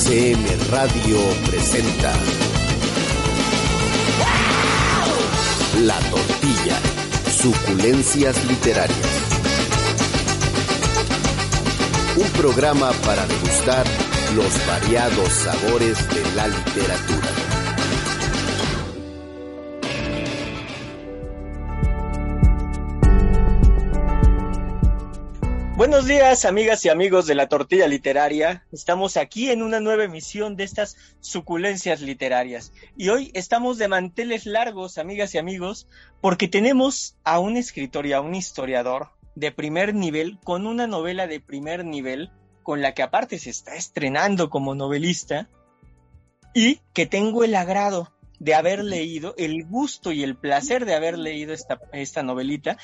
UACM Radio presenta La Tortilla, Suculencias Literarias. Un programa para degustar los variados sabores de la literatura. Buenos días, amigas y amigos de la tortilla literaria. Estamos aquí en una nueva emisión de estas suculencias literarias. Y hoy estamos de manteles largos, amigas y amigos, porque tenemos a un escritor y a un historiador de primer nivel, con una novela de primer nivel, con la que aparte se está estrenando como novelista, y que tengo el agrado de haber leído, el gusto y el placer de haber leído esta, esta novelita,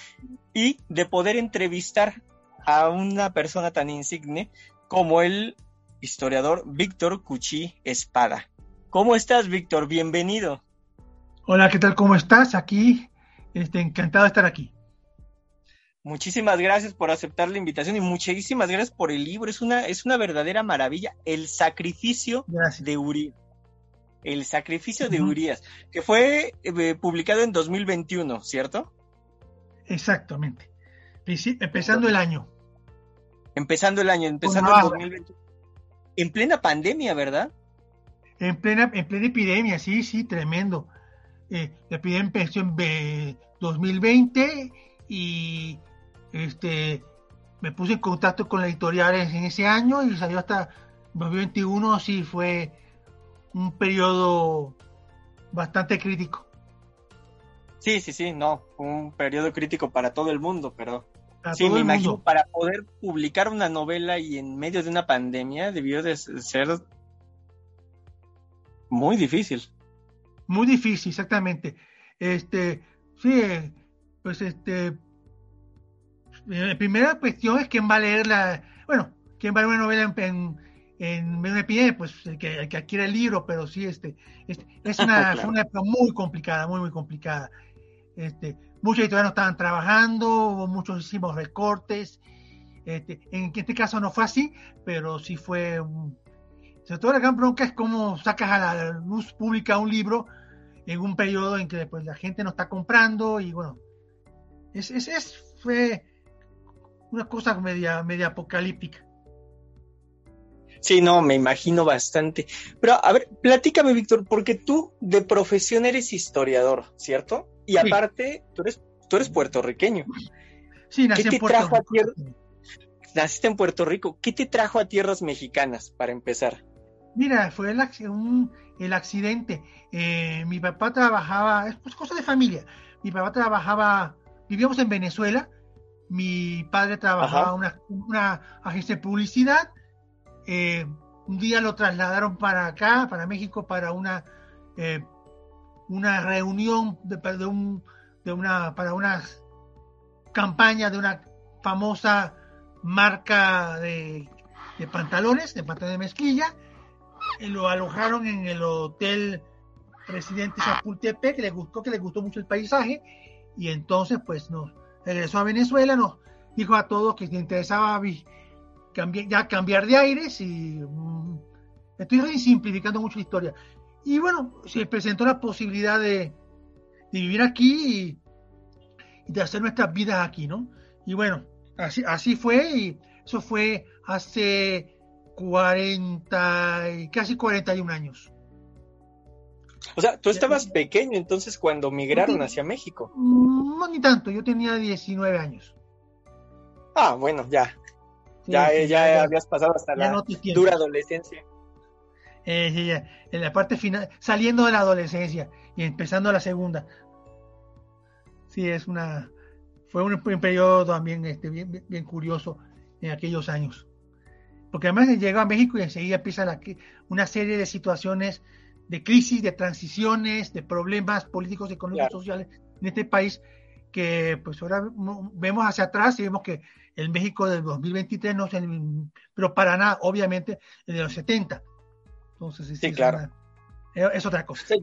y de poder entrevistar a una persona tan insigne como el historiador Víctor Cuchí Espada. ¿Cómo estás, Víctor? Bienvenido. Hola, ¿qué tal? ¿Cómo estás? Aquí, este, encantado de estar aquí. Muchísimas gracias por aceptar la invitación y muchísimas gracias por el libro. Es una, es una verdadera maravilla. El sacrificio de Urias. El sacrificio de Urias, que fue eh, publicado en 2021, ¿cierto? Exactamente. Empezando el año. Empezando el año, empezando el 2020. En plena pandemia, ¿verdad? En plena, en plena epidemia, sí, sí, tremendo. Eh, la epidemia empezó en 2020 y este me puse en contacto con la editorial en ese año y salió hasta 2021, sí fue un periodo bastante crítico. Sí, sí, sí, no, un periodo crítico para todo el mundo, pero sí, me imagino, para poder publicar una novela y en medio de una pandemia debió de ser muy difícil. Muy difícil, exactamente. Este, sí, pues este, la primera cuestión es quién va a leer la, bueno, quién va a leer una novela en, en, en una epidemia, pues el que, el que adquiere el libro, pero sí, este, este es una, fue una época muy complicada, muy, muy complicada. Este, muchos editoriales no estaban trabajando, muchos hicimos recortes. Este, en este caso no fue así, pero sí fue un... Sobre todo la gran bronca es cómo sacas a la luz pública un libro en un periodo en que pues, la gente no está comprando y bueno, es, es, es fue una cosa media, media apocalíptica. Sí, no, me imagino bastante. Pero a ver, platícame, Víctor, porque tú de profesión eres historiador, ¿cierto? Y aparte, tú, eres, tú eres puertorriqueño. Sí, nací ¿Qué te en Puerto trajo a tierra? Naciste en Puerto Rico. ¿Qué te trajo a tierras mexicanas, para empezar? Mira, fue el, un, el accidente. Eh, mi papá trabajaba, es pues, cosa de familia. Mi papá trabajaba, vivíamos en Venezuela. Mi padre trabajaba en una, una, agencia de publicidad. Eh, un día lo trasladaron para acá, para México, para una eh, una reunión de, de, un, de una, para una campaña de una famosa marca de, de pantalones, de pantalones de mezclilla, y lo alojaron en el hotel Presidente Chapultepec, que le gustó, que le gustó mucho el paisaje, y entonces pues nos regresó a Venezuela, nos dijo a todos que le interesaba cambiar, ya cambiar de aires y mm, estoy simplificando mucho la historia. Y bueno, se presentó la posibilidad de, vivir aquí y, de hacer nuestras vidas aquí, ¿no? Y bueno, así, así fue y eso fue hace 40, casi 41 años. O sea, tú estabas pequeño entonces cuando migraron hacia México. No, ni tanto, yo tenía 19 años. Ah, bueno, ya. ya, ya, habías pasado hasta la dura adolescencia en la parte final, saliendo de la adolescencia y empezando la segunda. Sí, es una, fue un, periodo también este, bien, bien, curioso en aquellos años. Porque además llegó a México y enseguida empieza la, una serie de situaciones de crisis, de transiciones, de problemas políticos, económicos, sociales en este país que pues ahora vemos hacia atrás y vemos que el México del 2023 no es el, pero para nada, obviamente, el de los 70. Entonces, sí, claro. es otra cosa.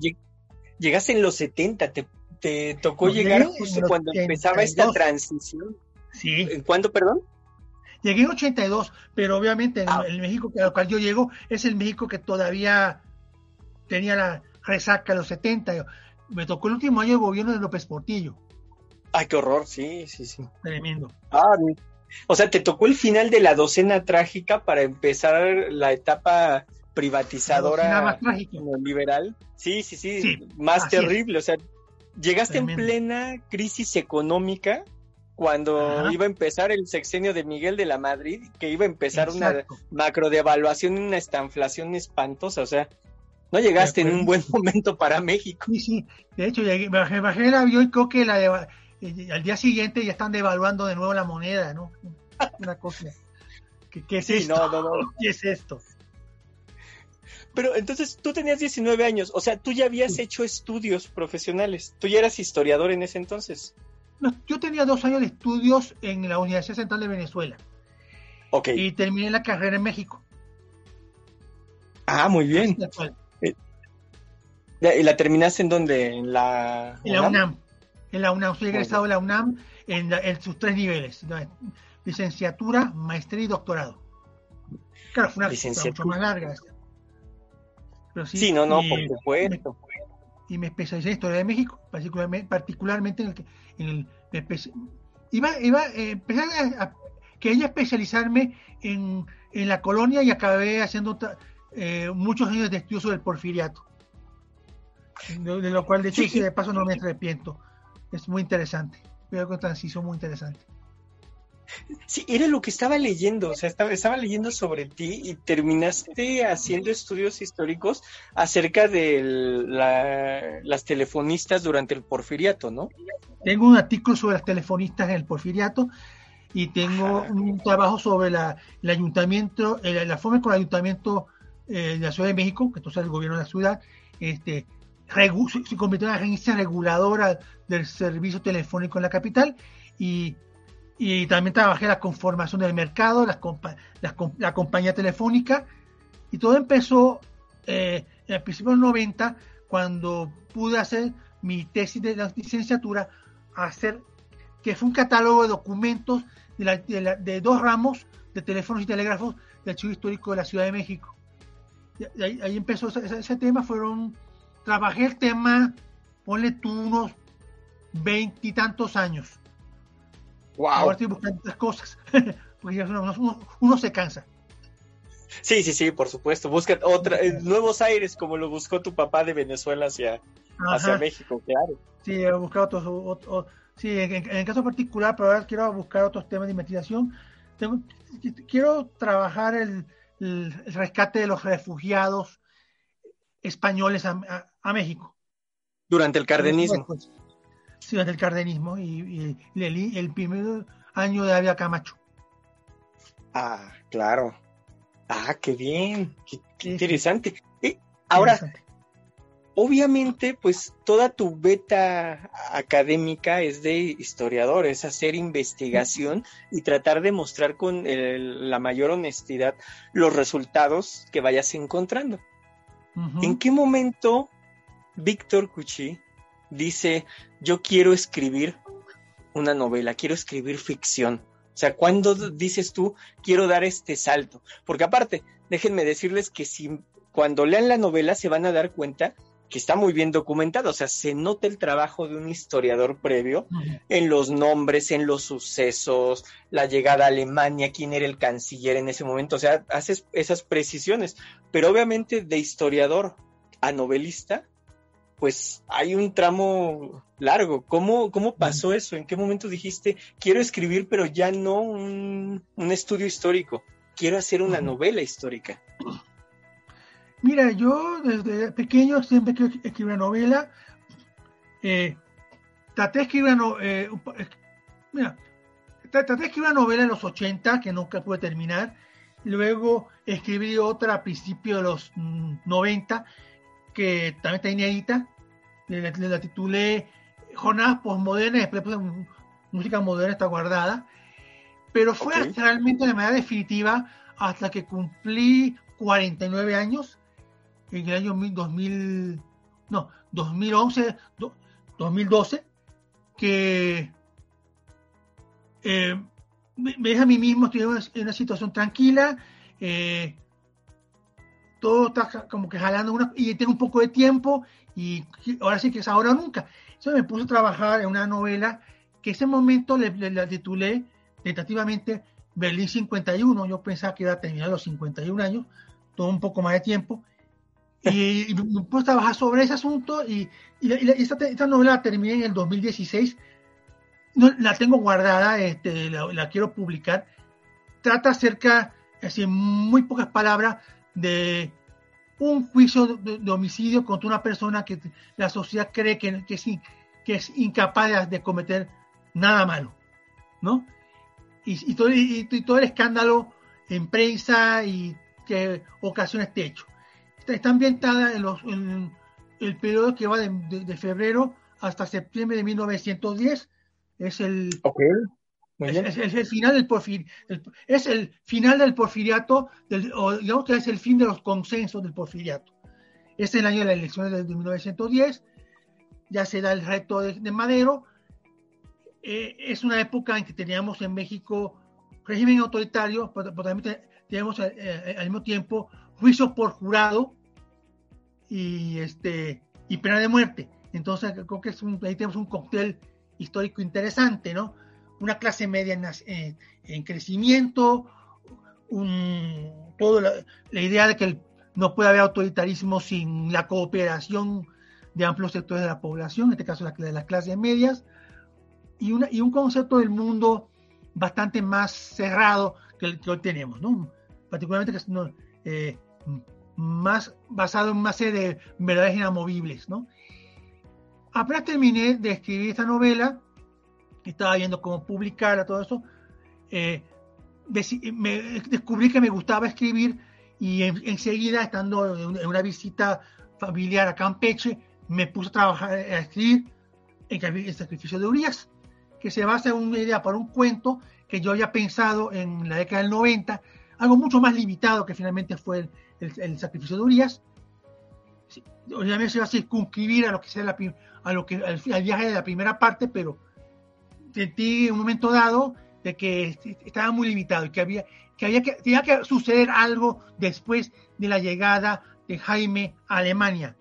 llegaste en los 70, te, tocó llegar justo cuando empezaba esta transición. Sí. ¿En cuándo, perdón? Llegué en 82, pero obviamente ah. el, México al cual yo llego es el México que todavía tenía la resaca de los 70. Me tocó el último año de gobierno de López Portillo. Ay, qué horror, sí, sí, sí. Tremendo. Ah, o sea, te tocó el final de la docena trágica para empezar la etapa privatizadora más liberal. Sí, sí, sí, más terrible. O sea, llegaste en plena crisis económica cuando iba a empezar el sexenio de Miguel de la Madrid, que iba a empezar una macro devaluación, una estanflación espantosa. O sea, no llegaste en un buen momento para México. Sí, sí. De hecho, bajé, bajé el avión y creo que la, al día siguiente ya están devaluando de nuevo la moneda, ¿no? Una cosa. ¿Qué, es esto? No, no, no. ¿Qué es esto? Pero entonces tú tenías 19 años, o sea, tú ya habías hecho estudios profesionales, tú ya eras historiador en ese entonces. No, yo tenía dos años de estudios en la Universidad Central de Venezuela. Ok. Y terminé la carrera en México. Ah, muy bien. Eh, ¿Y la terminaste en dónde? ¿En la, en la UNAM? en la UNAM. Soy egresado de la UNAM en, sus tres niveles: licenciatura, maestría y doctorado. Claro, fue una licenciatura mucho más larga. Sí, no, no, por supuesto. y me especialicé en historia de México, particularmente, en el que en el, iba, iba eh, empecé a, quería especializarme en, en, la colonia y acabé haciendo eh, muchos años de estudio sobre el porfiriato. De, lo cual, de hecho, de paso no me arrepiento es muy interesante. Veo que transición muy interesante. Sí, era lo que estaba leyendo, o sea, estaba, estaba leyendo sobre ti y terminaste haciendo estudios históricos acerca de las telefonistas durante el porfiriato, ¿no? Tengo un artículo sobre las telefonistas en el porfiriato y tengo un trabajo sobre la, el ayuntamiento, eh, la forma con el ayuntamiento eh, de la Ciudad de México, que entonces es el gobierno de la ciudad, este, se convirtió en la agencia reguladora del servicio telefónico en la capital y, y también trabajé la conformación del mercado, la, compañía telefónica y todo empezó eh, en el principio de los 90 cuando pude hacer mi tesis de la licenciatura, hacer que fue un catálogo de documentos de, dos ramos de teléfonos y telégrafos del archivo histórico de la Ciudad de México. ahí, ahí empezó ese, ese tema, fueron trabajé el tema, ponle tú unos veintitantos años. Wow. Ahora estoy buscando otras cosas, porque ya uno, se cansa. Sí, sí, sí, por supuesto. Busca otra, eh, nuevos aires, como lo buscó tu papá de Venezuela hacia, hacia México, claro. Sí, he buscado otros. sí, en, el caso particular, pero ahora quiero buscar otros temas de investigación. quiero trabajar el, el, rescate de los refugiados españoles a, México. Durante el cardenismo. Sí, durante el cardenismo y, el, primer año de Avia Camacho. Ah, claro. Ah, qué bien, qué, interesante. ahora, obviamente, pues toda tu beta académica es de historiador, es hacer investigación y tratar de mostrar con la mayor honestidad los resultados que vayas encontrando. ¿En qué momento Víctor Cuchi dice, yo quiero escribir una novela, quiero escribir ficción? O sea, ¿cuándo dices tú, quiero dar este salto? Porque aparte, déjenme decirles que si cuando lean la novela se van a dar cuenta que está muy bien documentado, o sea, se nota el trabajo de un historiador previo en los nombres, en los sucesos, la llegada a Alemania, quién era el canciller en ese momento, o sea, haces esas precisiones, pero obviamente de historiador a novelista, pues hay un tramo largo. ¿Cómo, cómo pasó eso? ¿En qué momento dijiste, quiero escribir, pero ya no un, estudio histórico, quiero hacer una novela histórica? Mira, yo desde pequeño siempre escribí una novela. Eh, traté de escribir eh, Mira, traté de escribir una novela en los 80 que nunca pude terminar. Luego escribí otra a principios de los 90 mm, que también está inédita. Le, la titulé Jornadas Postmodernas después música moderna está guardada. Pero fue realmente de manera definitiva hasta que cumplí 49 años en el año 2000, no, 2011, 2012, que eh, me, deja a mí mismo, estoy en una, situación tranquila, eh, todo está como que jalando una, y tengo un poco de tiempo y ahora sí que es ahora o nunca. Entonces me puse a trabajar en una novela que ese momento le, la titulé tentativamente Berlín 51. Yo pensaba que iba a terminar los 51 años, todo un poco más de tiempo. Y, me puse a trabajar sobre ese asunto y, esta, novela la terminé en el 2016. No, la tengo guardada, este, la, quiero publicar. Trata acerca, así en muy pocas palabras, de un juicio de, homicidio contra una persona que la sociedad cree que, que, es, incapaz de cometer nada malo, ¿no? Y, todo, el escándalo en prensa y que ocasiona este hecho. Está, ambientada en, los, el periodo que va de, febrero hasta septiembre de 1910. Es el, es, el final del porfir, es el final del porfiriato, del, o digamos que es el fin de los consensos del porfiriato. Es el año de las elecciones de, 1910, ya se da el reto de, Madero. Eh, es una época en que teníamos en México régimen autoritario, pero, también tenemos eh, eh, al mismo tiempo juicios por jurado y, este, y pena de muerte. Entonces creo que es un, ahí tenemos un cóctel histórico interesante, ¿no? Una clase media en, crecimiento, un, la, idea de que no puede haber autoritarismo sin la cooperación de amplios sectores de la población, en este caso la, de las clases medias, y, una, y un concepto del mundo bastante más cerrado que el que hoy tenemos, ¿no? particularmente que eh, más basado en una serie de verdades inamovibles. ¿no? Apenas terminé de escribir esta novela, estaba viendo cómo publicarla, todo eso, eh, me descubrí que me gustaba escribir y enseguida, estando en una visita familiar a Campeche, me puse a trabajar, a escribir en el sacrificio de Urias, que se basa en una idea para un cuento que yo había pensado en la década del 90, algo mucho más limitado que finalmente fue el, sacrificio de Urias. Obviamente se va a circunscribir a lo que sea la, a lo que al viaje de la primera parte, pero sentí en un momento dado de que estaba muy limitado y que había que había que tenía que suceder algo después de la llegada de Jaime a Alemania.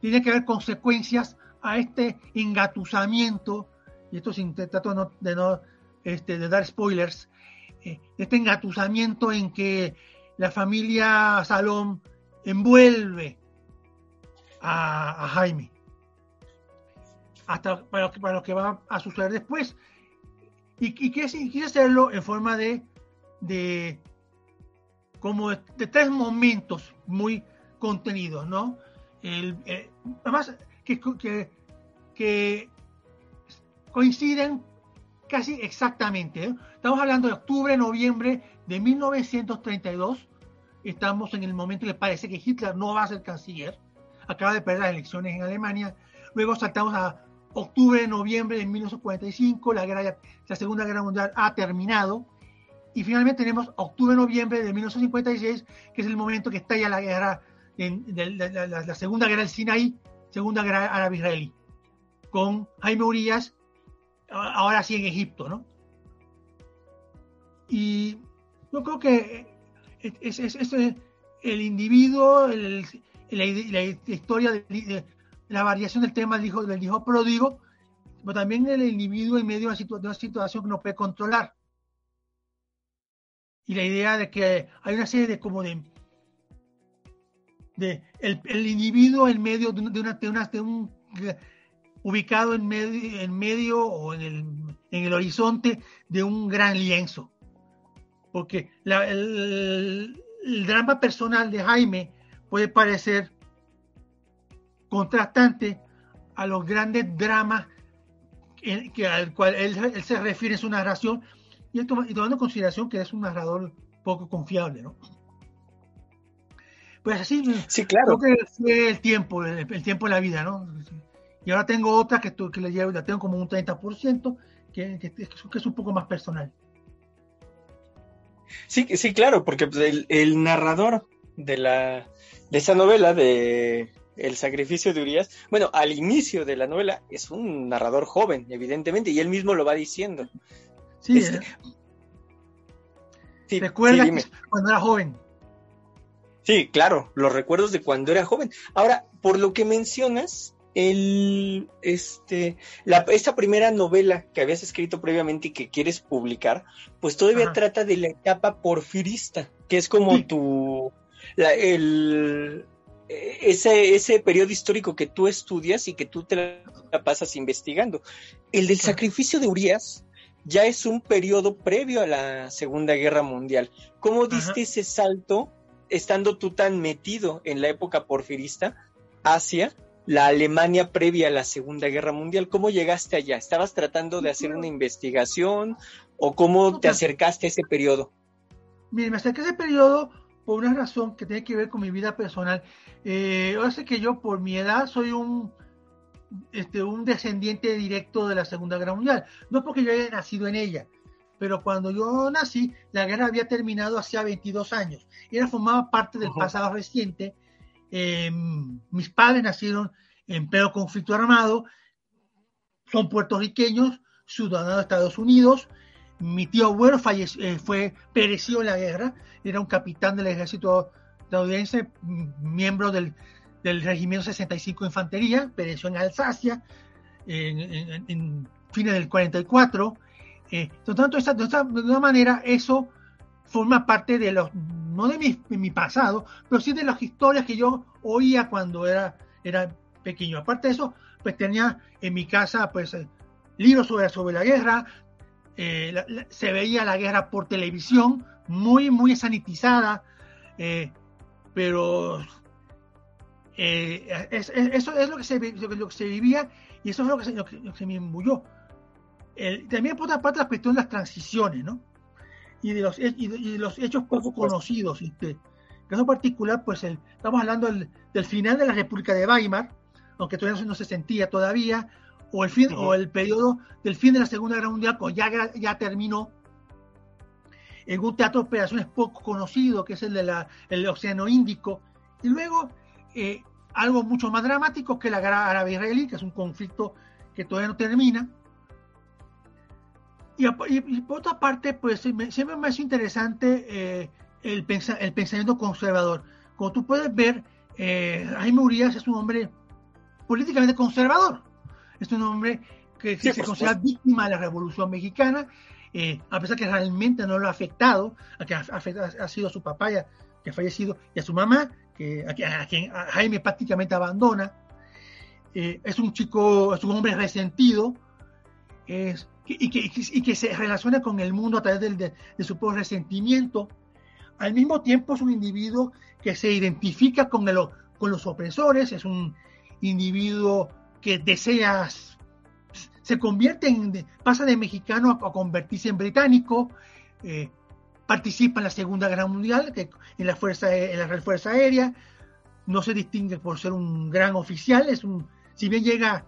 Tiene que haber consecuencias a este engatusamiento, y esto sin trato de no, este, de dar spoilers, eh, este engatusamiento en que la familia Salón envuelve a Jaime hasta para para lo que va a suceder después. Y, y quise, hacerlo en forma de, de como de, tres momentos muy contenidos, ¿no? Eh, además, que, que, que, coinciden casi exactamente. ¿eh? Estamos hablando de octubre, noviembre de 1932. Estamos en el momento que parece que Hitler no va a ser canciller. Acaba de perder las elecciones en Alemania. Luego saltamos a octubre, noviembre de 1945, la, la Segunda Guerra Mundial ha terminado. Y finalmente tenemos octubre, noviembre de 1956, que es el momento que estalla la guerra, de, la, Segunda Guerra del Sinaí, Segunda Guerra Árabe-Israelí, con Jaime Urias, ahora sí en Egipto, ¿no? Y yo creo que es, el individuo, la, historia de, la variación del tema del hijo, del hijo pródigo, pero también el individuo en medio de una, situación que no puede controlar. Y la idea de que hay una serie de como de, de el, individuo en medio de, una, de, una, de un ubicado en medio, en medio o en el, en el horizonte de un gran lienzo. Porque el, el drama personal de Jaime puede parecer contrastante a los grandes dramas que al cual él, se refiere en su narración y, tomando en consideración que es un narrador poco confiable, ¿no? Pues así, sí, claro. creo que fue el tiempo, el, tiempo de la vida, ¿no? Y ahora tengo otra que, que le llevo, la tengo como un 30%, que, que, que es un poco más personal. Sí, sí, claro, porque pues, el, narrador de la de esa novela de El sacrificio de Urias, bueno, al inicio de la novela es un narrador joven, evidentemente, y él mismo lo va diciendo. Sí, este, sí recuerda cuando era joven. Sí, claro, los recuerdos de cuando era joven. Ahora, por lo que mencionas, el, este, la, esta primera novela que habías escrito previamente y que quieres publicar, pues todavía trata de la etapa porfirista, que es como tu, el, ese, ese periodo histórico que tú estudias y que tú te la pasas investigando. El del sacrificio de Urias ya es un periodo previo a la Segunda Guerra Mundial. ¿Cómo diste ese salto, estando tú tan metido en la época porfirista, hacia la Alemania previa a la Segunda Guerra Mundial. ¿Cómo llegaste allá? ¿Estabas tratando de hacer una investigación o cómo te acercaste a ese periodo? Me acerqué a ese periodo por una razón que tiene que ver con mi vida personal. Eh, ahora sé que yo por mi edad soy un, este, un descendiente directo de la Segunda Guerra Mundial. No porque yo haya nacido en ella, pero cuando yo nací, la guerra había terminado hacía 22 años. Y era formaba parte del pasado reciente eh, mis padres nacieron en pleno conflicto armado, son puertorriqueños, ciudadanos de Estados Unidos. Mi tío abuelo falleció, eh, fue, pereció en la guerra, era un capitán del ejército estadounidense, miembro del, Regimiento 65 de Infantería, pereció en Alsacia en, fines del 44. Eh, de, de una manera, eso forma parte de los, no de mi, pasado, pero sí de las historias que yo oía cuando era, pequeño. Aparte de eso, pues tenía en mi casa pues eh, libros sobre la guerra, eh, se veía la guerra por televisión, muy, muy sanitizada, eh, pero eso es lo que, se, lo que se vivía y eso es lo que se, lo que, se me imbuyó. también por otra parte la cuestión de las transiciones, ¿no? y de los, y los hechos poco conocidos. Este, en caso particular, pues el, estamos hablando del, final de la República de Weimar, aunque todavía no se sentía todavía, o el fin, o el periodo del fin de la Segunda Guerra Mundial, cuando ya, ya terminó, en un teatro de operaciones poco conocido, que es el del Océano Índico, y luego eh, algo mucho más dramático que la guerra árabe-israelí, que es un conflicto que todavía no termina, y, por otra parte, pues siempre me hace interesante eh, el, el, pensamiento conservador. Como tú puedes ver, eh, Jaime Urias es un hombre políticamente conservador. Es un hombre que se considera víctima de la Revolución Mexicana, eh, a pesar que realmente no lo ha afectado, a que ha, ha, sido su papá que ha fallecido, y a su mamá, que, a, quien Jaime prácticamente abandona. es un chico, es un hombre resentido, es y que, y que se relaciona con el mundo a través de, su propio resentimiento. Al mismo tiempo es un individuo que se identifica con, el, con los opresores, es un individuo que desea, se convierte en, pasa de mexicano a, convertirse en británico, eh, participa en la Segunda Guerra Mundial, que, en, la fuerza, en la Real Fuerza Aérea, no se distingue por ser un gran oficial, es un, si bien llega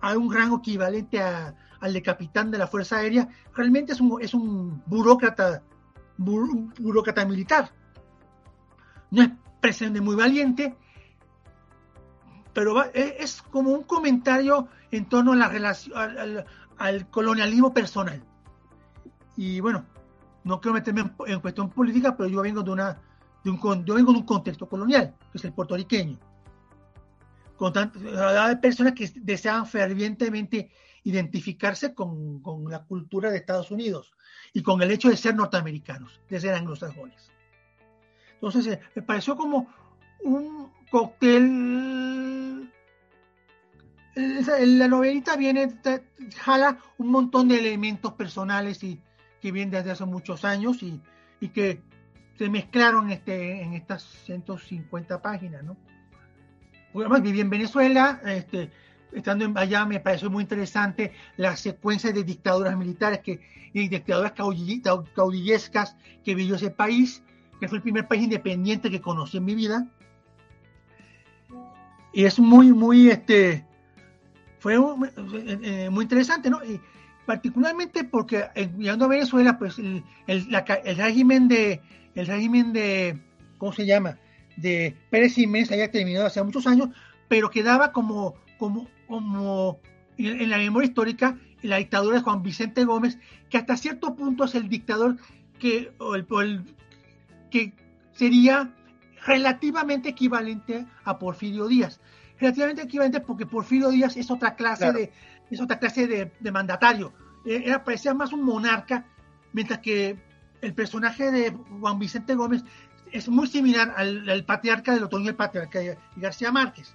a un rango equivalente a, al de capitán de la Fuerza Aérea, realmente es un, es un burócrata, burócrata militar. No es presidente muy valiente, pero e, es como un comentario en torno a la relación, al, colonialismo personal. Y bueno, no quiero meterme en, cuestión política, pero yo vengo de una de un, yo vengo de un contexto colonial, que es el puertorriqueño. Con hay personas que desean fervientemente identificarse con, la cultura de Estados Unidos y con el hecho de ser norteamericanos, de ser anglosajones. Entonces, eh, me pareció como un cóctel. La novelita viene, jala un montón de elementos personales y que vienen desde hace muchos años y, que se mezclaron este, en estas 150 páginas, ¿no? además viví en Venezuela, este, estando allá me pareció muy interesante la secuencia de dictaduras militares que, y dictaduras caudillescas que vivió ese país, que fue el primer país independiente que conocí en mi vida. Y es muy, muy, este, fue eh, muy interesante, ¿no? Y particularmente porque mirando a Venezuela, pues el, el, el, régimen de, el régimen de, ¿cómo se llama? De Pérez Jiménez había terminado hace muchos años, pero quedaba como, como, como en, la memoria histórica la dictadura de Juan Vicente Gómez, que hasta cierto punto es el dictador que, el, que sería relativamente equivalente a Porfirio Díaz. Relativamente equivalente porque Porfirio Díaz es otra clase de es otra clase de, mandatario. Eh, era, parecía más un monarca, mientras que el personaje de Juan Vicente Gómez es muy similar al, patriarca del otoño, el patriarca García Márquez.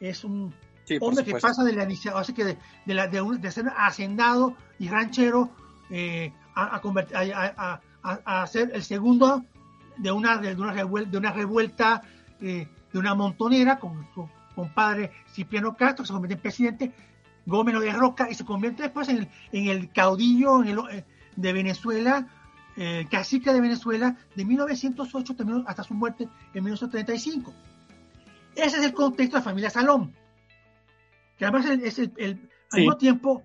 Es un hombre que pasa de la así que de, de, ser hacendado y ranchero eh, a, a, a, a, ser el segundo de una, de una, revuelta, de una revuelta eh, de una montonera con su compadre Cipriano Castro, que se convierte en presidente, Gómez de Roca y se convierte después en el, en el caudillo eh, de Venezuela, eh, cacique de Venezuela, de 1908 hasta su muerte en 1935. Ese es el contexto de la familia Salón, que además es el, al mismo tiempo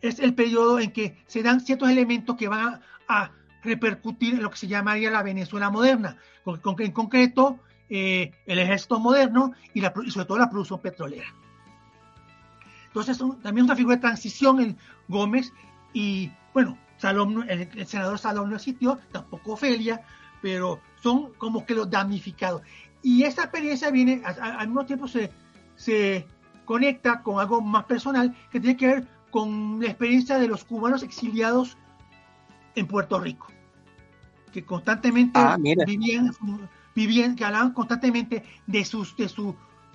es el periodo en que se dan ciertos elementos que van a, repercutir en lo que se llamaría la Venezuela moderna, con, en concreto eh, el ejército moderno y, la, y sobre todo la producción petrolera. Entonces, también una figura de transición en Gómez y, bueno, Salom, el, senador Salom no existió, tampoco Ofelia, pero son como que los damnificados. Y esta experiencia viene, al mismo tiempo se, se conecta con algo más personal que tiene que ver con la experiencia de los cubanos exiliados en Puerto Rico, que constantemente ah, vivían, vivían, que hablaban constantemente de sus, de su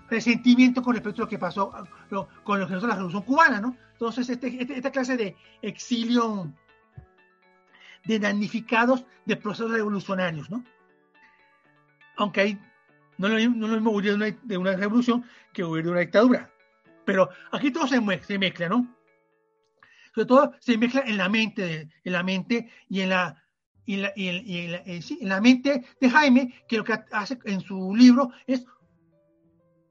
resentimiento con respecto a lo que pasó con lo que la Revolución Cubana, ¿no? Entonces, este, este, esta clase de exilio de damnificados de procesos revolucionarios, ¿no? Aunque hay, no lo, no lo mismo huir de una, de una revolución que huir de una dictadura. Pero aquí todo se, se mezcla, ¿no? Sobre todo se mezcla en la mente, en la mente y en la, y en la, y en la, en la mente de Jaime, que lo que hace en su libro es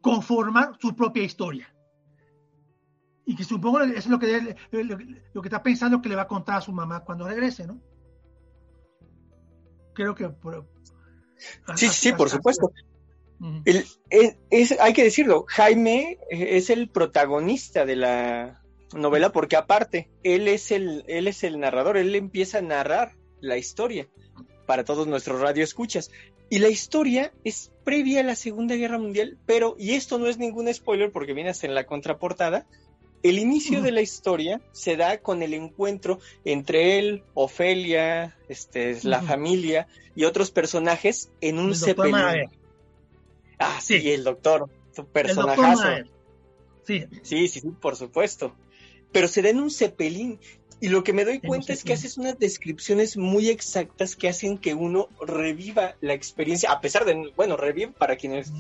conformar su propia historia. Y que supongo eso es lo que, lo, que está pensando que le va a contar a su mamá cuando regrese, ¿no? Creo que... sí, sí, por supuesto. hay que decirlo, Jaime es el protagonista de la novela porque aparte, él es el, él es el narrador, él empieza a narrar la historia para todos nuestros radioescuchas. Y la historia es previa a la Segunda Guerra Mundial, pero, y esto no es ningún spoiler porque viene hasta en la contraportada, el inicio de la historia se da con el encuentro entre él, Ofelia, este, la familia y otros personajes en un Zeppelin. Ah, sí, el doctor, su personajazo. sí. sí, sí, sí, por supuesto. Pero se da en un Zeppelin. Y lo que me doy cuenta es que haces unas descripciones muy exactas que hacen que uno reviva la experiencia, a pesar de, bueno, revive para quienes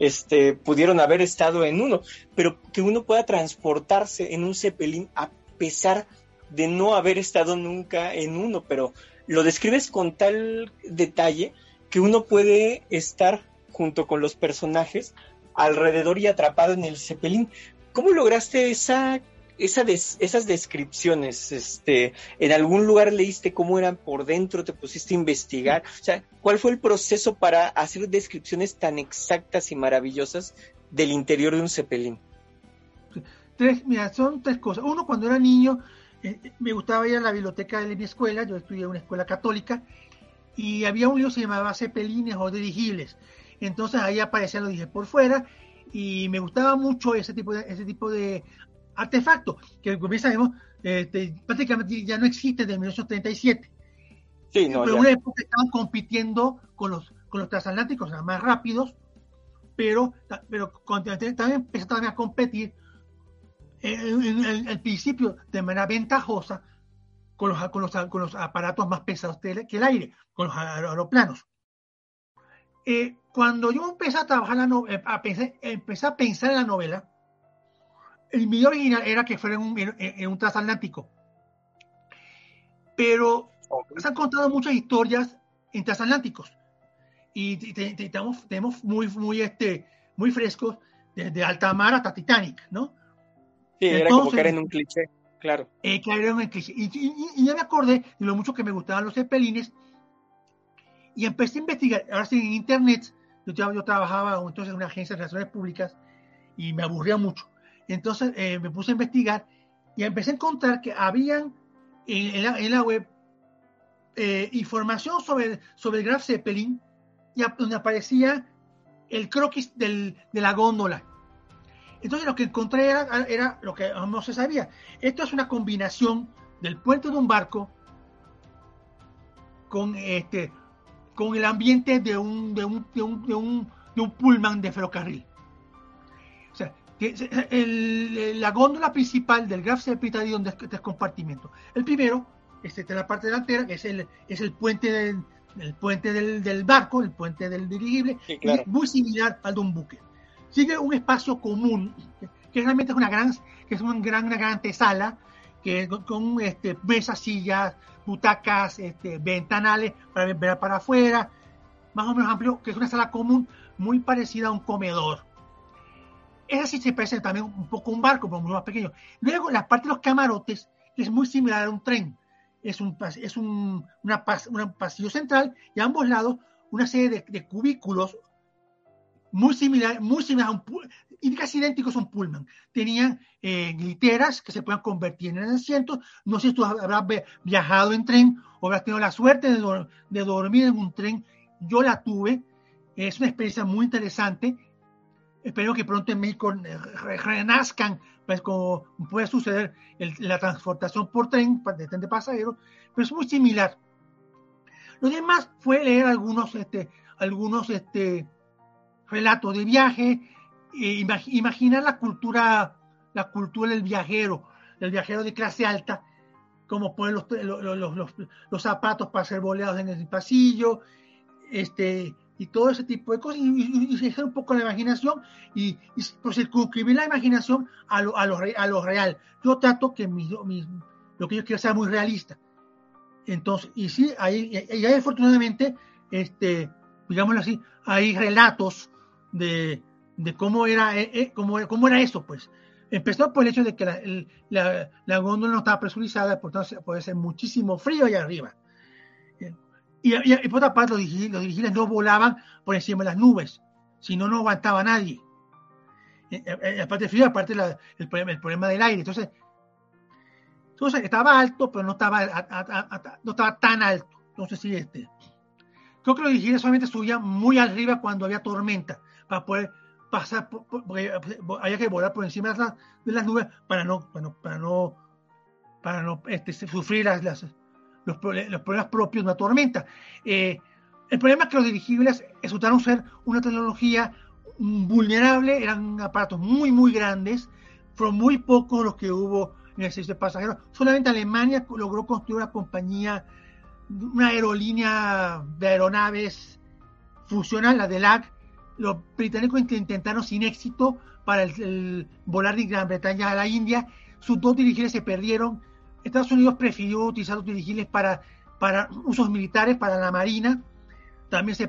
este, pudieron haber estado en uno, pero que uno pueda transportarse en un cepelín a pesar de no haber estado nunca en uno, pero lo describes con tal detalle que uno puede estar junto con los personajes alrededor y atrapado en el cepelín. ¿Cómo lograste esa esas descripciones, este, en algún lugar leíste cómo eran por dentro, te pusiste a investigar, o sea, ¿cuál fue el proceso para hacer descripciones tan exactas y maravillosas del interior de un cepelín? Tres, mira, son tres cosas. Uno, cuando era niño, eh, me gustaba ir a la biblioteca de mi escuela, yo estudié en una escuela católica, y había un libro que se llamaba Cepelines o Dirigibles. Entonces ahí aparecía lo dije por fuera, y me gustaba mucho ese tipo de, ese tipo de artefacto, que como bien sabemos, este, prácticamente ya no existe desde 1937. Sí, no, pero una época estaban compitiendo con los, con los transatlánticos, más rápidos, pero, pero también empezaron a competir en, el principio de manera ventajosa con los, con los, con los aparatos más pesados que el aire, con los aeroplanos. Eh, cuando yo empecé a trabajar, la no, eh, a pensar, empecé a pensar en la novela, el video original era que fuera en un, transatlántico. Pero se han contado muchas historias en transatlánticos. Y tenemos, tenemos muy, muy, este, muy frescos desde alta mar hasta Titanic, ¿no? Sí, era como caer en un cliché, claro. Eh, caer en un cliché. Y, y, ya me acordé de lo mucho que me gustaban los zeppelines y empecé a investigar. Ahora sí, en internet, yo, yo trabajaba entonces en una agencia de relaciones públicas y me aburría mucho. Entonces eh, me puse a investigar y empecé a encontrar que habían en, la, web eh, información sobre, sobre el Graf Zeppelin y donde aparecía el croquis del, de la góndola. Entonces lo que encontré era, era, lo que no se sabía. Esto es una combinación del puente de un barco con, este, con el ambiente de un, de un, de un, de un, de un pullman de ferrocarril. O sea, el, la góndola principal del Graf está en tres compartimentos. El primero es este, la parte delantera, que es el, es el puente del, el puente del, del, barco, el puente del dirigible, muy similar al de un buque. Sigue un espacio común, que, realmente es una gran, que es una gran, una gran antesala, que con, este, mesas, sillas, butacas, este, ventanales para ver para afuera, más o menos amplio, que es una sala común muy parecida a un comedor. Esa sí se parece también un poco a un barco, pero muy más pequeño. Luego, la parte de los camarotes es muy similar a un tren es un, es un, una, pasillo central y a ambos lados una serie de, cubículos muy similares, muy similar a un y casi idénticos a un pullman. Tenían eh, literas que se pueden convertir en asientos. No sé si tú habrás viajado en tren o habrás tenido la suerte de, de dormir en un tren. Yo la tuve. Es una experiencia muy interesante. Espero que pronto en México eh, renazcan pues como puede suceder la transportación por tren, de tren de pasajeros, pero es muy similar. Lo demás fue leer algunos, este, algunos este, relatos de viaje, e imaginar la cultura, la cultura del viajero, del viajero de clase alta, como poner los, los, los, los, zapatos para ser boleados en el pasillo, este, y todo ese tipo de cosas, y, y, un poco la imaginación y, y pues, circunscribir la imaginación a lo, a lo, a lo real. Yo trato que mi, lo que yo quiero sea muy realista. Entonces, y sí, hay, y hay afortunadamente, este, digámoslo así, hay relatos de, de cómo, era, eh, eh, cómo, cómo era eso, pues. Empezó por el hecho de que la, la, la góndola no estaba presurizada, por tanto puede ser muchísimo frío allá arriba. Y, por otra parte, los dirigibles, no volaban por encima de las nubes, si no, no aguantaba nadie. Aparte frío, aparte el, problema, el problema del aire. Entonces, entonces estaba alto, pero no estaba, no estaba tan alto. Entonces, sí, este. Creo que los dirigibles solamente subían muy arriba cuando había tormenta, para poder pasar, porque había que volar por encima de las, de las nubes para no, para para no, para no este, sufrir las, las los, problemas propios de una tormenta. Eh, el problema es que los dirigibles resultaron ser una tecnología vulnerable, eran aparatos muy, muy grandes, fueron muy pocos los que hubo en el servicio de pasajeros. Solamente Alemania logró construir una compañía, una aerolínea de aeronaves funcional, la de LAG. Los británicos intentaron sin éxito para el, volar de Gran Bretaña a la India. Sus dos dirigibles se perdieron Estados Unidos prefirió utilizar los dirigibles para, para usos militares, para la Marina. También se,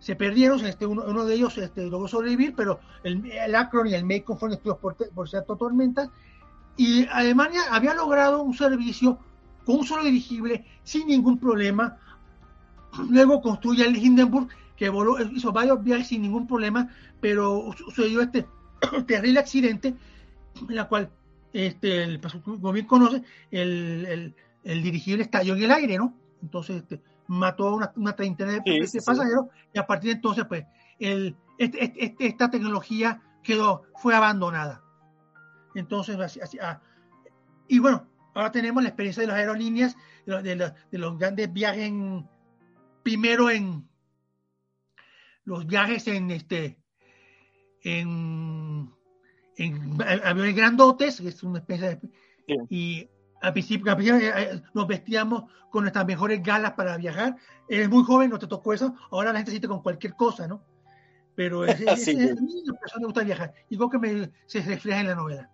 se, perdieron, este, uno, de ellos este, logró sobrevivir, pero el, el Akron y el Macon fueron destruidos por, por cierta tormenta. Y Alemania había logrado un servicio con un solo dirigible sin ningún problema. Luego construye el Hindenburg, que voló, hizo varios viajes sin ningún problema, pero sucedió este terrible accidente en la cual este, el, como bien conoce, el, el, dirigible estalló en el aire, ¿no? Entonces, este, mató a una, una treintena de, pasajeros y a partir de entonces, pues, el, este, este, este, esta tecnología quedó, fue abandonada. Entonces, así, ah, y bueno, ahora tenemos la experiencia de las aerolíneas, de, los, de los grandes viajes, primero en los viajes en este, en en aviones grandotes, que es una especie de... Y al principio, eh, eh, nos vestíamos con nuestras mejores galas para viajar. Eres muy joven, no te tocó eso. Ahora la gente siente con cualquier cosa, ¿no? pero es, es, Sí. es- a mí en lo personal me gusta viajar, igual que me, se refleja en la novela.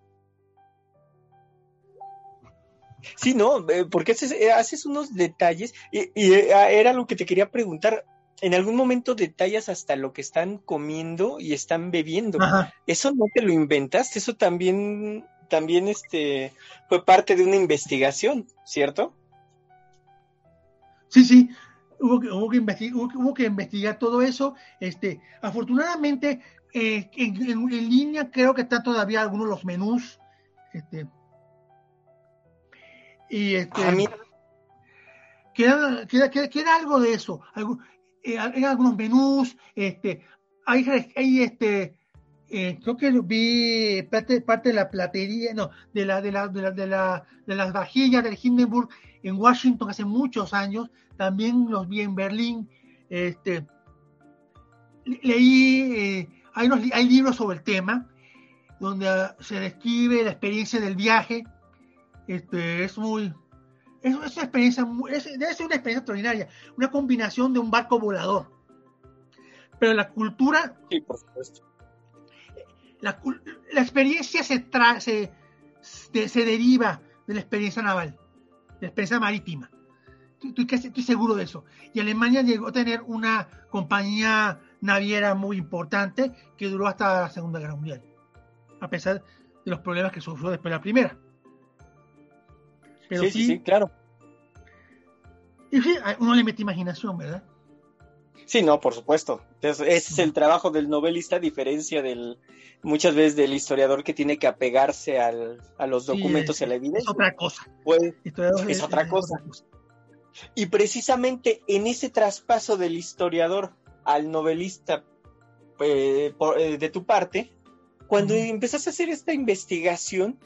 Sí, no, eh, porque haces, haces unos detalles y, y, eh, era lo que te quería preguntar. En algún momento detallas hasta lo que están comiendo y están bebiendo. Ajá. Eso no te lo inventaste, eso también, también este, fue parte de una investigación, ¿cierto? Sí, sí, hubo que, hubo que, investi- hubo que- hubo que investigar todo eso. Este, afortunadamente, eh, en, en- en línea creo que están todavía algunos de los menús. Este, y este, Ah, queda, queda, queda, queda algo de eso. Algo, eh, hay algunos menús, este, hay, hay este, eh, creo que vi parte, parte de la platería, no, de la, de la, de la, de la, de las vajillas del Hindenburg en Washington hace muchos años, también los vi en Berlín, este, le- leí, eh, hay, unos hay libros sobre el tema, donde ah, se describe la experiencia del viaje, este, es muy, es, es una experiencia, es- debe ser una experiencia extraordinaria, una combinación de un barco volador. Pero la cultura, Sí, por supuesto. la, experiencia se, tra- se, se, se deriva de la experiencia naval, de la experiencia marítima. Estoy, estoy seguro de eso. Y Alemania llegó a tener una compañía naviera muy importante que duró hasta la Segunda Guerra Mundial, a pesar de los problemas que sufrió después de la Primera. Pero sí, sí, sí, claro. Y sí, uno le mete imaginación, ¿verdad? Sí, no, por supuesto. Entonces, ese es el trabajo del novelista, a diferencia del muchas veces del historiador que tiene que apegarse al, a los Sí, documentos es, y a la es evidencia. otra cosa. Pues, Historiador Es otra cosa. Y precisamente en ese traspaso del historiador al novelista eh, por- eh, de tu parte, cuando Ujú. empezaste a hacer esta investigación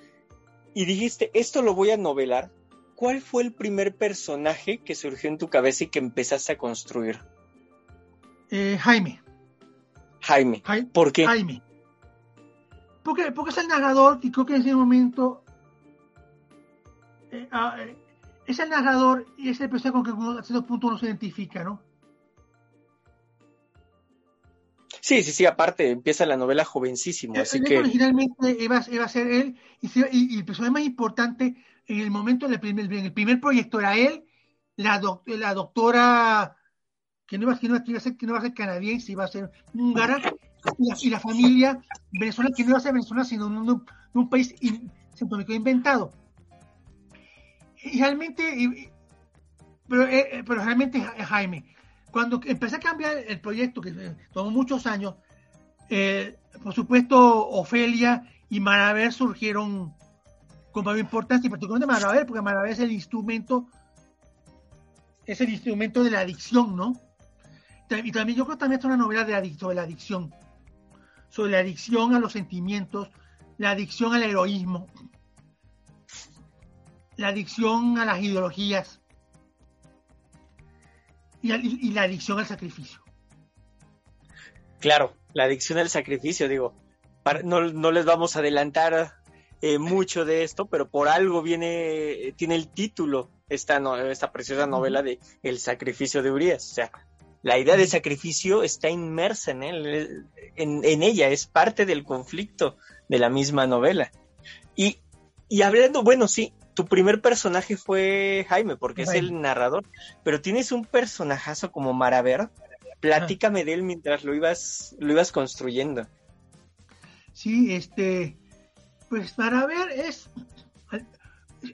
y dijiste, esto lo voy a novelar, ¿cuál fue el primer personaje que surgió en tu cabeza y que empezaste a construir? Eh, Jaime. Jaime. Jai- ¿Por qué? Jaime. Porque, porque es el narrador y creo que en ese momento eh, ah, eh, es el narrador y es el personaje con que uno, a cierto punto uno se identifica, ¿no? Sí, sí, sí, aparte empieza la novela jovencísimo, El- así el que Originalmente iba, a- iba a ser él y, y- y el personaje más importante en el momento del primer, en el primer proyecto era él, la, doc- la doctora que no, iba, que, no, que iba a ser, que no iba a ser canadiense, iba a ser húngara, y la, y la familia venezolana, que no iba a ser venezolana, sino de un, país in- inventado. Y realmente, y- pero, eh, eh, pero realmente Ja- Jaime, cuando empecé a cambiar el proyecto, que eh, tomó muchos años, eh, por supuesto, Ofelia y Maraver surgieron con mayor importancia, y particularmente Maraver, porque Maraver es el instrumento, es el instrumento de la adicción, ¿no? Y también yo creo que también es una novela de adic- sobre la adicción, sobre la adicción a los sentimientos, la adicción al heroísmo, la adicción a las ideologías y, la adicción al sacrificio. Claro, la adicción al sacrificio, digo, para- no, no les vamos a adelantar eh, mucho de esto, pero por algo viene, tiene el título esta, no- esta preciosa novela de El sacrificio de Urias. O sea, la idea de sacrificio está inmersa en, él, en, en ella, es parte del conflicto de la misma novela. Y, y hablando, bueno, sí, tu primer personaje fue Jaime, porque es el narrador, pero tienes un personajazo como Maraver. Platícame de él mientras lo ibas, lo ibas construyendo. Sí, este, pues para ver es,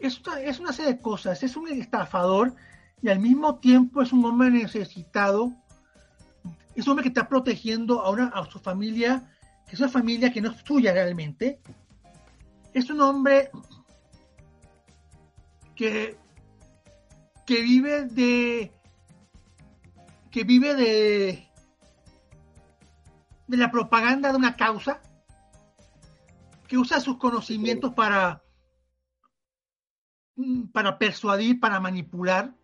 es, una, es una serie de cosas, es un estafador y al mismo tiempo es un hombre necesitado, es un hombre que está protegiendo a, una, a su familia, que es una familia que no es suya realmente, es un hombre que, que vive de, que vive de, de la propaganda de una causa, que usa sus conocimientos para, para persuadir, para manipular,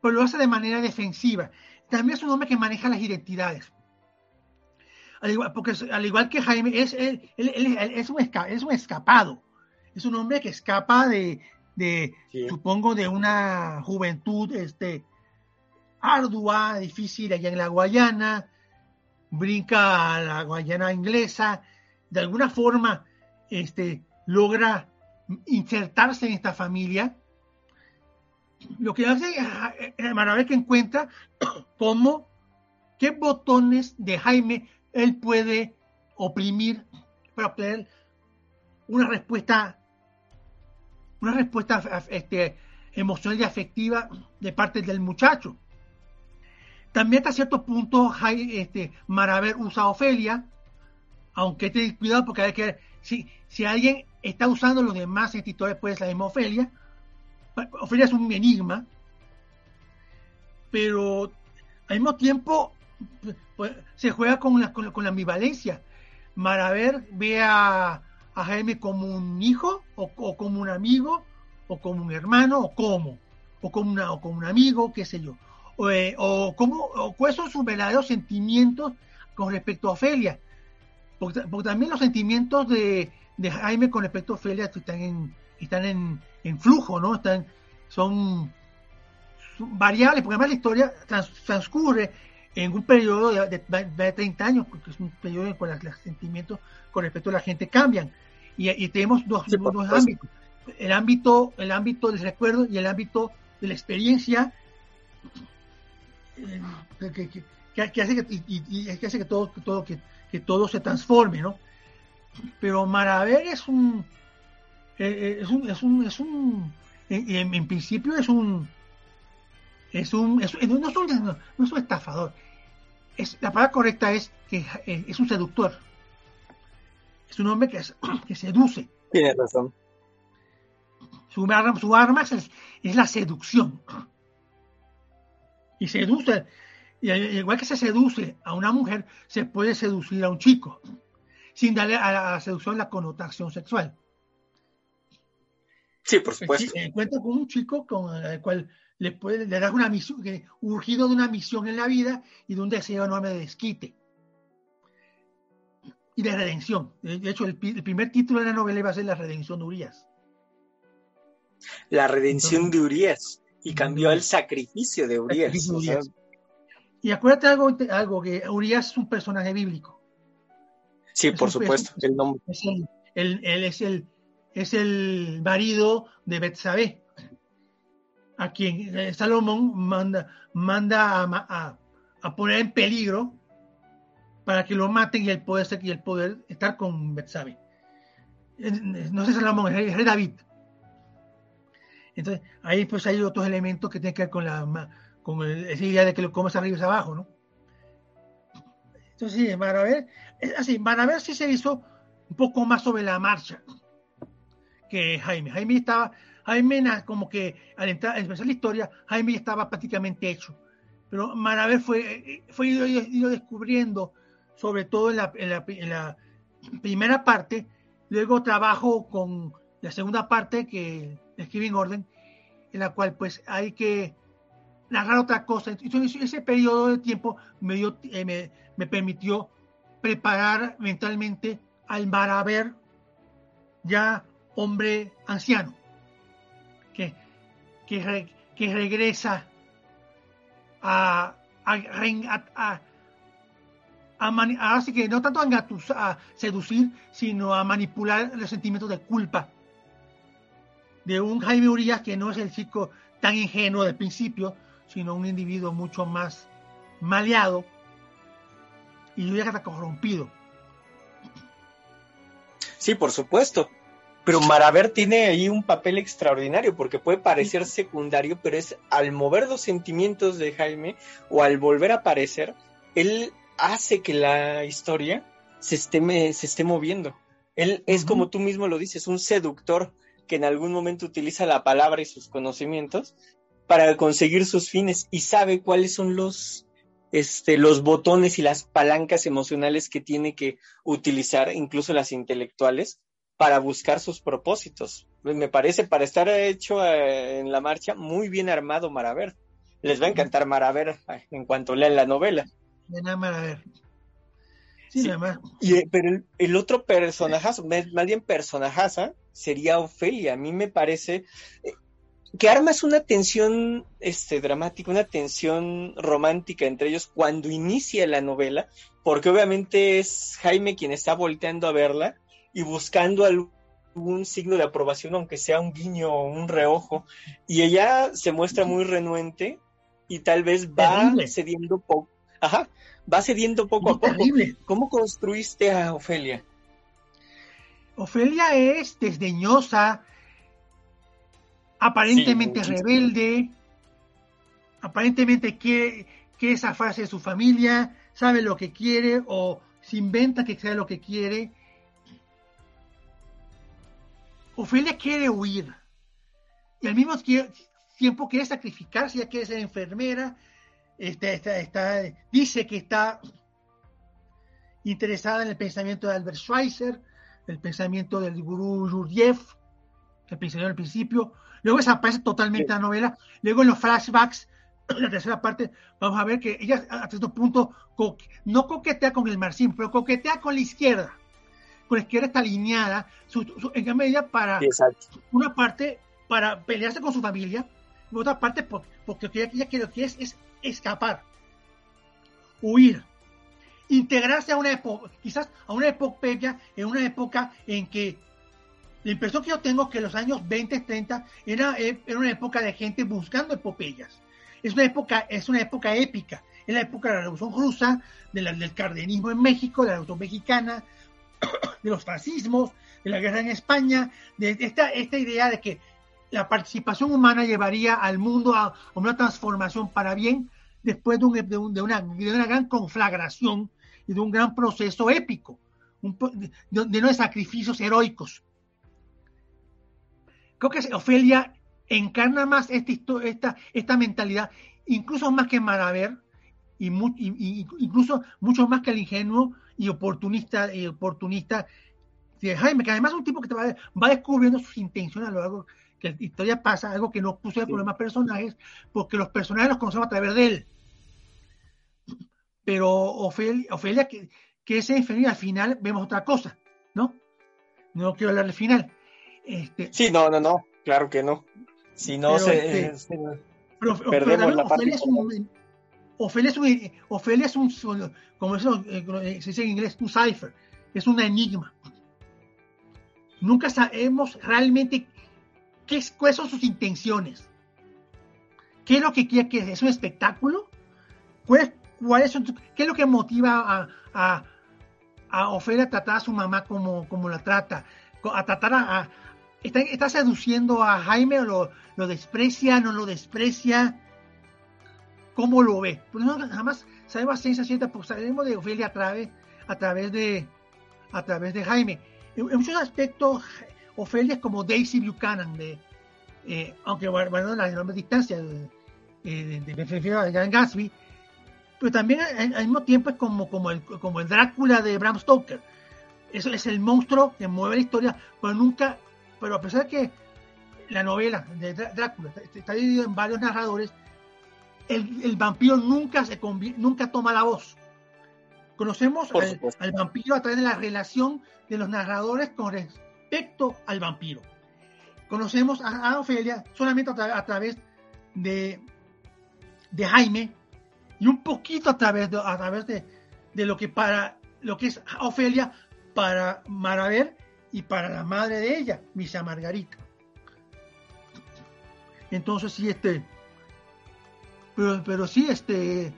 pero lo hace de manera defensiva. También es un hombre que maneja las identidades. Al igual, porque al igual que Jaime, es, él, él- él- él es, un, esca- es un escapado. Es un hombre que escapa de, de Sí. supongo, de una juventud este, ardua, difícil allá en la Guayana, brinca a la Guayana inglesa, de alguna forma este, logra insertarse en esta familia. Lo que hace es maravilla que encuentra cómo, qué botones de Jaime él puede oprimir para obtener una respuesta, una respuesta este, emocional y afectiva de parte del muchacho. También hasta cierto punto este, Maraver usa a Ofelia, aunque ten cuidado porque hay que si, si alguien está usando los demás escritores, pues la misma Ofelia. Ofelia es un enigma, pero al mismo tiempo se juega con la, con, la ambivalencia. Maraver ve a, Jaime como un hijo, o, como un amigo, o como un hermano, o como, o como, una, o como un amigo, qué sé yo. O, eh, cuáles son sus verdaderos sentimientos con respecto a Ofelia. Porque, también los sentimientos de, Jaime con respecto a Ofelia están en, están en flujo, ¿no? Están, son, variables, porque además la historia transcurre en un periodo de, de, 30 años, porque es un periodo en el los sentimientos con respecto a la gente cambian. Y, tenemos dos, ámbitos. El ámbito, el ámbito del recuerdo y el ámbito de la experiencia eh, que, hace que, y, que hace que todo, que todo, que, todo se transforme, ¿no? Pero Maraver es un, eh, eh, es un, es un, es un, en principio es un, es un, es, no, es un, no, es un estafador. Es, la palabra correcta es que eh, es un seductor. Es un hombre que, que seduce. Tiene razón. Su, su arma es, es, la seducción. Y seduce. Y igual que se seduce a una mujer, se puede seducir a un chico, sin darle a la, seducción la connotación sexual. Sí, por supuesto. Encuentra con un chico con el cual le, puede, le das una misión, urgido de una misión en la vida y de un deseo enorme de desquite y de redención. De hecho, el, primer título de la novela iba a ser La redención de Urias. La redención de Urias. Y cambió el sacrificio de Urias. Y acuérdate algo, algo, que Urias es un personaje bíblico. Sí, por supuesto. el nombre. Es el, él es el, es el marido de Betsabé a quien Salomón manda, manda a, a, poner en peligro para que lo maten y el poder, y el poder estar con Betsabe. No sé Salomón, es rey David. Entonces, ahí pues hay otros elementos que tienen que ver con la con esa idea de que lo comes arriba y abajo, ¿no? Entonces, sí, para ver, es así, para ver si se hizo un poco más sobre la marcha que Jaime. Jaime estaba, Jaime, como que al entrar, empezar la historia, Jaime estaba prácticamente hecho. Pero Maraver fue, fue ido, descubriendo, sobre todo en la, primera parte, luego trabajo con la segunda parte que escribí en orden, en la cual pues hay que narrar otra cosa. Ese periodo de tiempo me, dio, eh, me, me, permitió preparar mentalmente al Maraver ya hombre anciano que, que, regresa a, a, a, a, así que no tanto a, seducir, sino a manipular los sentimientos de culpa de un Jaime Urias que no es el chico tan ingenuo del principio, sino un individuo mucho más maleado y ya está corrompido. Sí, por supuesto. Pero Maraver tiene ahí un papel extraordinario porque puede parecer secundario, pero es al mover los sentimientos de Jaime o al volver a aparecer, él hace que la historia se esté, se esté moviendo. Él es como tú mismo lo dices, un seductor que en algún momento utiliza la palabra y sus conocimientos para conseguir sus fines y sabe cuáles son los, este, los botones y las palancas emocionales que tiene que utilizar, incluso las intelectuales, para buscar sus propósitos. Me parece para estar hecho eh, en la marcha muy bien armado Maraver. Les va a encantar Maraver eh, en cuanto lean la novela. Maraver. Sí, Y, eh, pero el, otro personajazo, más bien personajaza, sería Ofelia. A mí me parece, que armas una tensión este, dramática, una tensión romántica entre ellos cuando inicia la novela, porque obviamente es Jaime quien está volteando a verla y buscando algún signo de aprobación, aunque sea un guiño o un reojo, y ella se muestra muy renuente y tal vez va cediendo poco. Ajá, va cediendo poco a poco. ¿Cómo construiste a Ofelia? Ofelia es desdeñosa, aparentemente rebelde, aparentemente quiere, quiere zafarse de su familia, sabe lo que quiere o se inventa que sabe lo que quiere. Ofelia quiere huir. Y al mismo tiempo quiere sacrificarse, ya quiere ser enfermera, está, está, dice que está interesada en el pensamiento de Albert Schweitzer, el pensamiento del gurú Gurdjieff, el pensamiento al principio, luego desaparece totalmente la novela, luego en los flashbacks, la tercera parte, vamos a ver que ella hasta cierto punto no coquetea con el marxismo, pero coquetea con la izquierda. Con la izquierda está alineada, en gran medida para una parte para pelearse con su familia, y otra parte porque, porque ella, quiere que es, es escapar, huir, integrarse a una época, quizás a una epopeya, en una época en que la impresión que yo tengo que los años 20, 30 era, era una época de gente buscando epopeyas. Es una época, es una época épica. Es la época de la Revolución Rusa, del cardenismo en México, de la Revolución Mexicana, de los fascismos, de la guerra en España, de esta, esta idea de que la participación humana llevaría al mundo a, una transformación para bien después de, un, de, una, de una gran conflagración y de un gran proceso épico, de, de, no sacrificios heroicos. Creo que Ofelia encarna más esta, esta, esta mentalidad, incluso más que Maraver, y, incluso mucho más que el ingenuo y oportunista, y oportunista de Jaime, que además es un tipo que te va, va descubriendo sus intenciones a lo largo que la historia pasa, algo que no con los demás personajes, porque los personajes los conocemos a través de él pero Ofelia, que, que es al final vemos otra cosa, ¿no? No quiero hablar del final. Este, sí, no, no, no, claro que no. Si no, se, este, perdemos la parte. Es un, Ofelia es un, como eso, eh, se dice en inglés, un cipher, es un enigma. Nunca sabemos realmente qué, cuáles son sus intenciones. ¿Qué es lo que quiere que es un espectáculo? ¿Cuál ¿Qué es lo que motiva a, a, Ofelia a tratar a su mamá como, como la trata? A tratar a. está, seduciendo a Jaime o lo, desprecia, no lo desprecia? ¿Cómo lo ve? Pues no, jamás sabemos a ciencia cierta, porque sabemos de Ofelia a través, a través de a través de Jaime. En, muchos aspectos, Ofelia es como Daisy Buchanan, de, eh, aunque bueno, la enorme distancia de, de, de, de Gatsby, pero también al, mismo tiempo es como, como, el, como el Drácula de Bram Stoker. Eso es el monstruo que mueve la historia, pero nunca, pero a pesar de que la novela de Drácula está dividido en varios narradores, el, vampiro nunca, se nunca toma la voz. Conocemos al, vampiro a través de la relación de los narradores con respecto al vampiro. Conocemos a, Ofelia solamente a, través de, de Jaime, y un poquito a través de, a través de, lo que para lo que es Ofelia para Maraver y para la madre de ella, Misa Margarita. Entonces sí, este, pero, pero sí, este,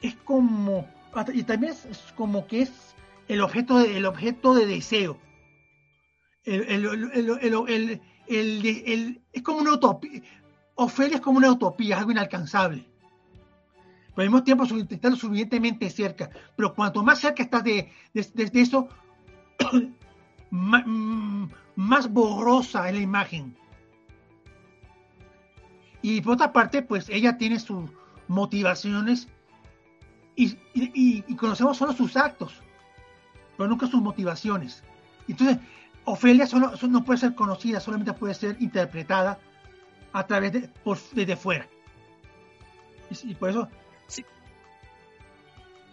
es como, y también es, como que es el objeto de, el objeto de deseo. El, el, el, es como una utopía. Ofelia es como una utopía, algo inalcanzable pero al mismo tiempo estando suficientemente cerca. Pero cuanto más cerca estás de, eso, mm, más, borrosa es la imagen. Y por otra parte, pues ella tiene sus motivaciones y, conocemos solo sus actos, pero nunca sus motivaciones. Entonces, Ofelia solo, no puede ser conocida, solamente puede ser interpretada a través de, por, desde fuera. y por eso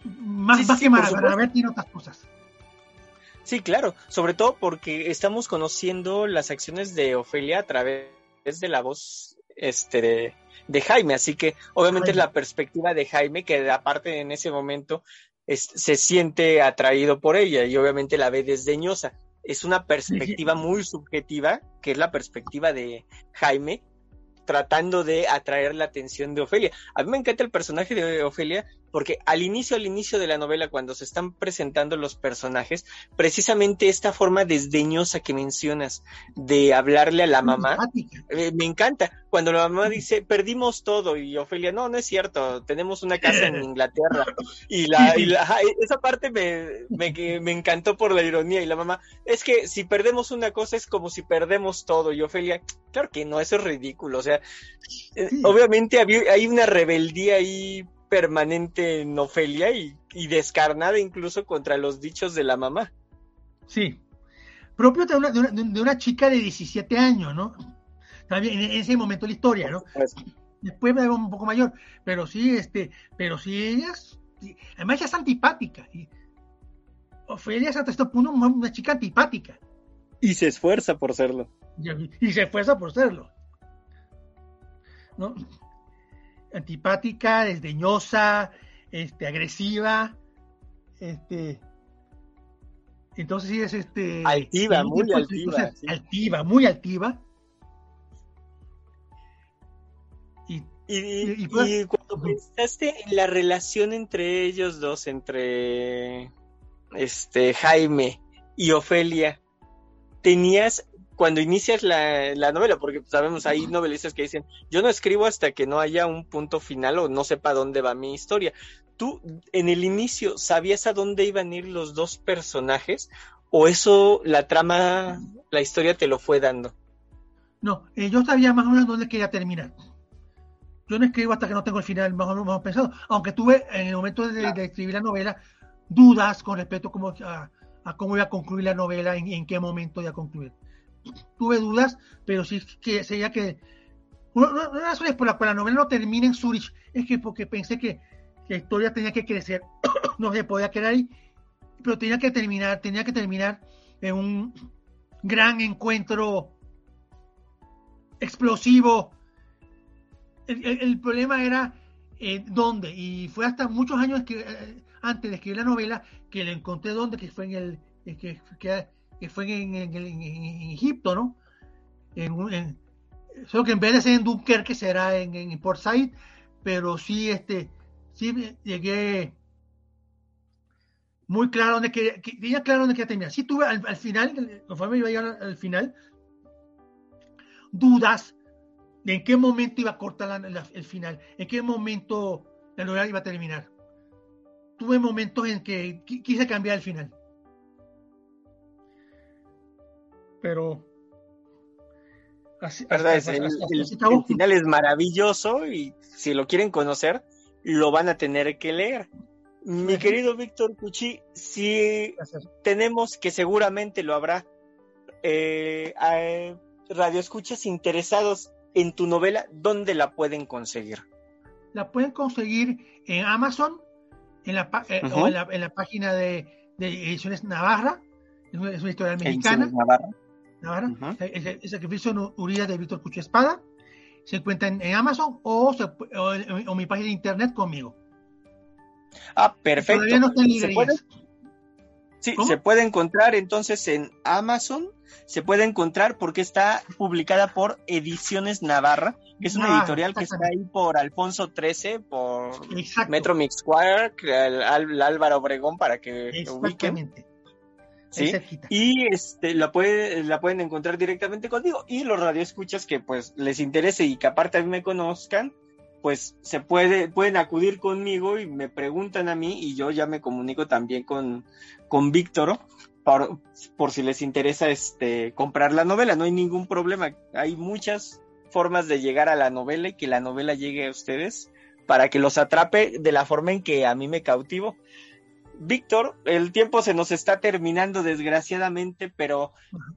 más, que para, ver tiene otras cosas. Sí, claro, sobre todo porque estamos conociendo las acciones de Ofelia a través de la voz este, de, Jaime. Así que obviamente es la perspectiva de Jaime que aparte en ese momento se siente atraído por ella y obviamente la ve desdeñosa. Es una perspectiva muy subjetiva, que es la perspectiva de Jaime, tratando de atraer la atención de Ofelia. A mí me encanta el personaje de Ofelia porque al inicio, al inicio de la novela, cuando se están presentando los personajes, precisamente esta forma desdeñosa que mencionas de hablarle a la mamá, eh, me encanta. Cuando la mamá dice, perdimos todo, y Ofelia, no, no es cierto, tenemos una casa en Inglaterra. Y, la, esa parte me, me, me encantó por la ironía. Y la mamá, es que si perdemos una cosa es como si perdemos todo. Y Ofelia, claro que no, eso es ridículo. O sea, eh, obviamente hay una rebeldía ahí permanente en Ofelia y, descarnada incluso contra los dichos de la mamá. Sí, propio de una, de una, chica de 17 años, ¿no? También en ese momento de la historia, ¿no? Después me un poco mayor, pero sí, este, pero sí ellas, además ella es antipática. Y Ofelia es hasta este punto una chica antipática. Y se esfuerza por serlo. y se esfuerza por serlo. ¿no? Antipática, desdeñosa, este, agresiva, este, entonces sí es este altiva, muy altiva, altiva, muy altiva. Y, y, pues, cuando pensaste en la relación entre ellos dos, entre este Jaime y Ofelia, tenías cuando inicias la, novela, porque sabemos, hay novelistas que dicen, yo no escribo hasta que no haya un punto final o no sepa dónde va mi historia. ¿Tú en el inicio sabías a dónde iban a ir los dos personajes o eso, la trama, la historia te lo fue dando? No, eh, yo sabía más o menos dónde quería terminar. Yo no escribo hasta que no tengo el final más o menos pensado, aunque tuve en el momento de, escribir la novela dudas con respecto a cómo, a, cómo iba a concluir la novela, en, en qué momento iba a concluir tuve dudas, pero sí que sería que una, de las razones por la cual la novela no termina en Zurich es que porque pensé que, la historia tenía que crecer, no se podía quedar ahí, pero tenía que terminar, tenía que terminar en un gran encuentro explosivo. El, problema era eh, dónde, y fue hasta muchos años eh, antes de escribir la novela que le encontré dónde, que fue en el, que, que, que fue en, Egipto, ¿no? En, solo que en vez de ser en Dunkerque será en, en Port Said, pero sí, este, sí llegué muy claro donde quería, tenía claro donde quería terminar. Sí tuve al, final, conforme iba a llegar al, final, dudas de en qué momento iba a cortar el final, en qué momento la novela iba a terminar. Tuve momentos en que quise cambiar el final. Pero así, el, final es maravilloso y si lo quieren conocer, lo van a tener que leer. Mi querido Víctor Cuchi, si tenemos que seguramente lo habrá, eh, radioescuchas interesados en tu novela, ¿dónde la pueden conseguir? La pueden conseguir en Amazon, en la, eh, o en la, página de, Ediciones Navarra, es una, historia mexicana. Navarra. El, sacrificio Urias de Víctor Cucho Espada. Se encuentra en, Amazon o, en, mi página de internet conmigo. Ah, perfecto. Todavía no está en librerías. Sí, se puede encontrar entonces en Amazon, se puede encontrar porque está publicada por Ediciones Navarra, que es una ah, editorial que está ahí por Alfonso XIII, por Metro Mix el, Álvaro Obregón, para que ubiquen. ¿Sí? Y este, la, puede, la pueden encontrar directamente contigo. Y los radioescuchas que pues les interese y que aparte a mí me conozcan, pues se puede, pueden acudir conmigo y me preguntan a mí y yo ya me comunico también con, con Víctor por, por si les interesa este, comprar la novela. No hay ningún problema. Hay muchas formas de llegar a la novela y que la novela llegue a ustedes para que los atrape de la forma en que a mí me cautivo. Víctor, el tiempo se nos está terminando desgraciadamente, pero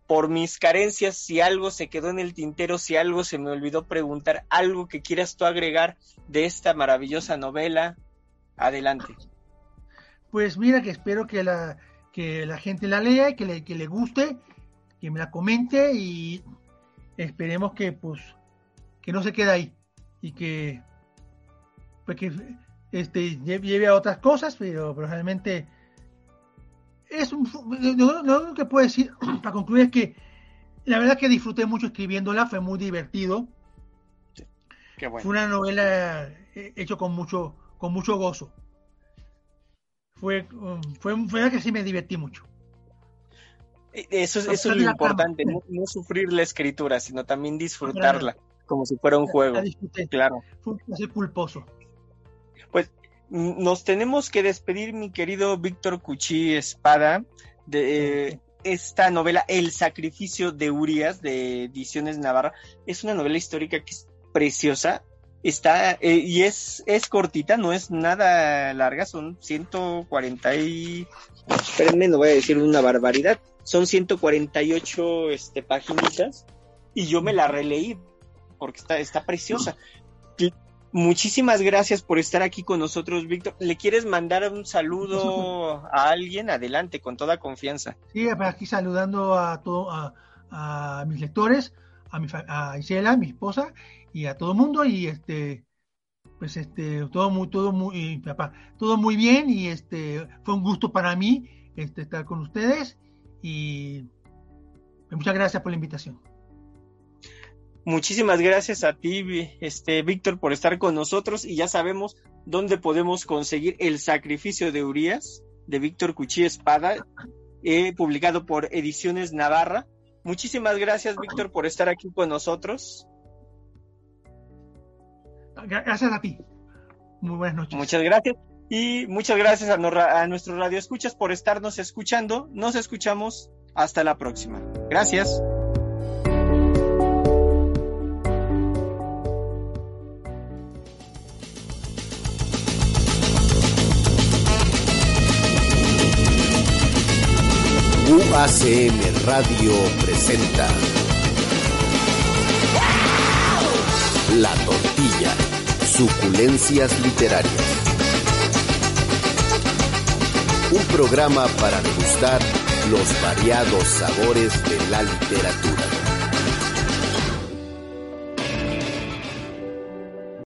por mis carencias, si algo se quedó en el tintero, si algo se me olvidó preguntar, algo que quieras tú agregar de esta maravillosa novela, adelante. Pues mira que espero que la, que la gente la lea y que le, que le guste, que me la comente y esperemos que pues que no se queda ahí y que, pues que este, lleve a otras cosas, pero, realmente es un, lo, único que puedo decir para concluir es que la verdad que disfruté mucho escribiéndola, fue muy divertido. Fue una novela eh, hecho con mucho, con mucho gozo. Fue, um, fue, fue que sí me divertí mucho. E, eso, es lo importante, no, sufrir la escritura, sino también disfrutarla como si fuera un juego. Claro. Fue un culposo. Nos tenemos que despedir, mi querido Víctor Cuchí Espada, de esta novela El sacrificio de Urias de Ediciones Navarra. Es una novela histórica que es preciosa. Está, eh, y es, es cortita, no es nada larga, son 140 y... Espérenme, no voy a decir una barbaridad. Son 148 este, paginitas y yo me la releí porque está, está preciosa. Muchísimas gracias por estar aquí con nosotros, Víctor. ¿Le quieres mandar un saludo a alguien? Adelante, con toda confianza. Sí, aquí saludando a, todo, a, mis lectores, a, mi, a Isela, mi esposa, y a todo el mundo. Y este, pues este, todo muy, todo muy, papá, todo muy bien. Y este, fue un gusto para mí este, estar con ustedes. Y muchas gracias por la invitación. Muchísimas gracias a ti, este, Víctor, por estar con nosotros y ya sabemos dónde podemos conseguir el sacrificio de Urias de Víctor Cuchí Espada, eh, publicado por Ediciones Navarra. Muchísimas gracias, Víctor, por estar aquí con nosotros. Gracias a ti. Muy buenas noches. Muchas gracias. Y muchas gracias a, a nuestros radioescuchas por estarnos escuchando. Nos escuchamos. Hasta la próxima. Gracias. UACM Radio presenta La Tortilla, Suculencias Literarias. Un programa para degustar los variados sabores de la literatura.